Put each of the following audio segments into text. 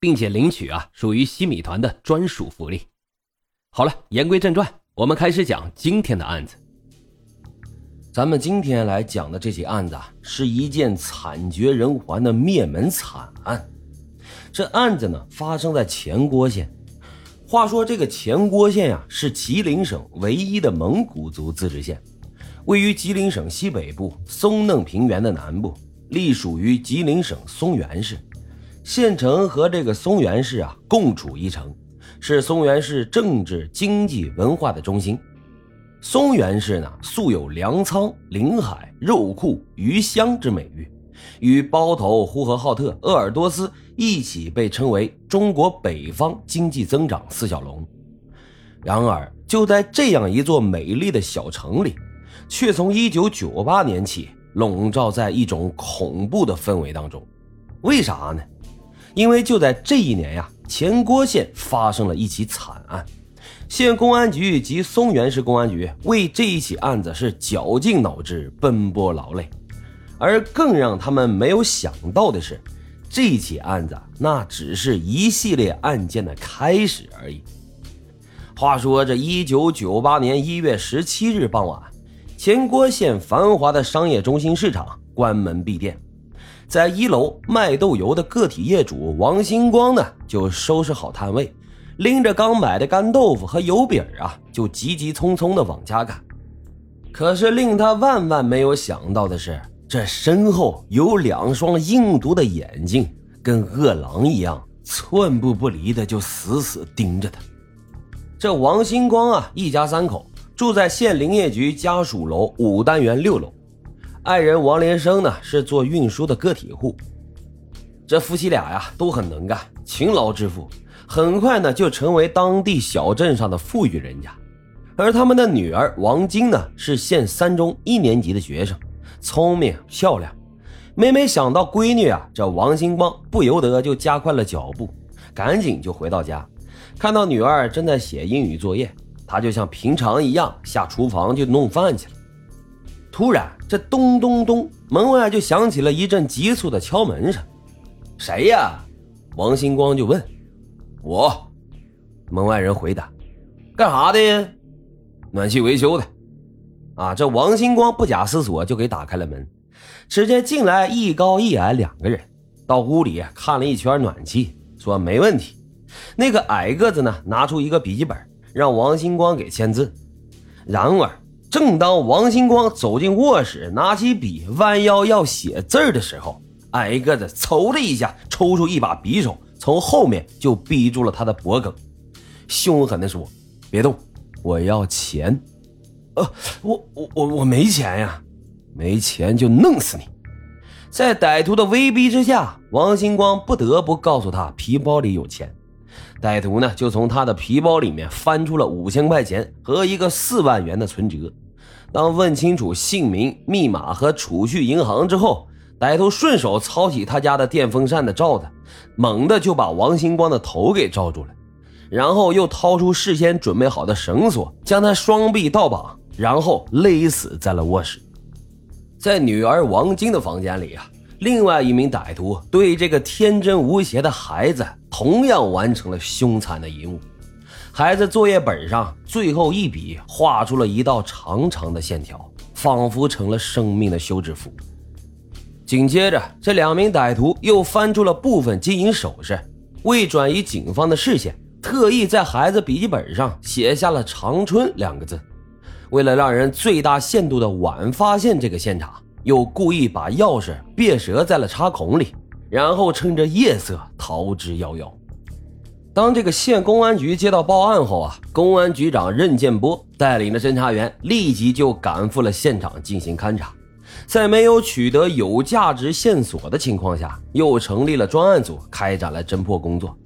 并且领取啊，属于西米团的专属福利。好了，言归正传，我们开始讲今天的案子。咱们今天来讲的这起案子啊，是一件惨绝人寰的灭门惨案。这案子呢，发生在前郭县。话说这个前郭县呀，是吉林省唯一的蒙古族自治县，位于吉林省西北部松嫩平原的南部，隶属于吉林省松原市。县城和这个松原市啊共处一城，是松原市政治、经济、文化的中心。松原市呢素有粮仓、临海、肉库、鱼乡之美誉，与包头、呼和浩特、鄂尔多斯一起被称为中国北方经济增长四小龙。然而，就在这样一座美丽的小城里，却从1998年起笼罩在一种恐怖的氛围当中。为啥呢？因为就在这一年呀，前郭县发生了一起惨案，县公安局及松原市公安局为这一起案子是绞尽脑汁、奔波劳累，而更让他们没有想到的是，这起案子那只是一系列案件的开始而已。话说，这一九九八年一月十七日傍晚，前郭县繁华的商业中心市场关门闭店。在一楼卖豆油的个体业主王星光呢，就收拾好摊位，拎着刚买的干豆腐和油饼啊，就急急匆匆的往家赶。可是令他万万没有想到的是，这身后有两双阴毒的眼睛，跟饿狼一样，寸步不离的就死死盯着他。这王星光啊，一家三口住在县林业局家属楼五单元六楼。爱人王连生呢是做运输的个体户，这夫妻俩呀都很能干，勤劳致富，很快呢就成为当地小镇上的富裕人家。而他们的女儿王晶呢是县三中一年级的学生，聪明漂亮。每每想到闺女啊，这王星光不由得就加快了脚步，赶紧就回到家，看到女儿正在写英语作业，他就像平常一样下厨房去弄饭去了。突然，这咚咚咚，门外就响起了一阵急促的敲门声。谁呀？王星光就问。我，门外人回答。干啥的？暖气维修的。啊，这王星光不假思索就给打开了门。只见进来一高一矮两个人，到屋里看了一圈暖气，说没问题。那个矮个子呢，拿出一个笔记本，让王星光给签字。然而。正当王星光走进卧室，拿起笔弯腰要写字的时候，矮个子嗖的一下抽出一把匕首，从后面就逼住了他的脖颈，凶狠地说：“别动，我要钱。”“呃，我我我我没钱呀，没钱就弄死你！”在歹徒的威逼之下，王星光不得不告诉他皮包里有钱。歹徒呢，就从他的皮包里面翻出了五千块钱和一个四万元的存折。当问清楚姓名、密码和储蓄银行之后，歹徒顺手抄起他家的电风扇的罩子，猛地就把王星光的头给罩住了，然后又掏出事先准备好的绳索，将他双臂倒绑，然后勒死在了卧室。在女儿王晶的房间里啊。另外一名歹徒对这个天真无邪的孩子同样完成了凶残的一幕。孩子作业本上最后一笔画出了一道长长的线条，仿佛成了生命的休止符。紧接着，这两名歹徒又翻出了部分金银首饰，为转移警方的视线，特意在孩子笔记本上写下了“长春”两个字。为了让人最大限度的晚发现这个现场。又故意把钥匙别折在了插孔里，然后趁着夜色逃之夭夭。当这个县公安局接到报案后啊公安局长任建波带领着侦查员立即就赶赴了现场进行勘查在没有取得有价值线索的情况下又成立了专案组开展了侦破工作。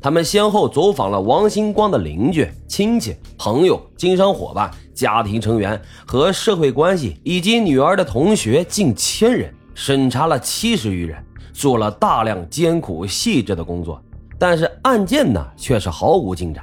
他们先后走访了王星光的邻居亲戚朋友经商伙伴家庭成员和社会关系以及女儿的同学近千人审查了七十余人。做了大量艰苦细致的工作但是案件呢却是毫无进展。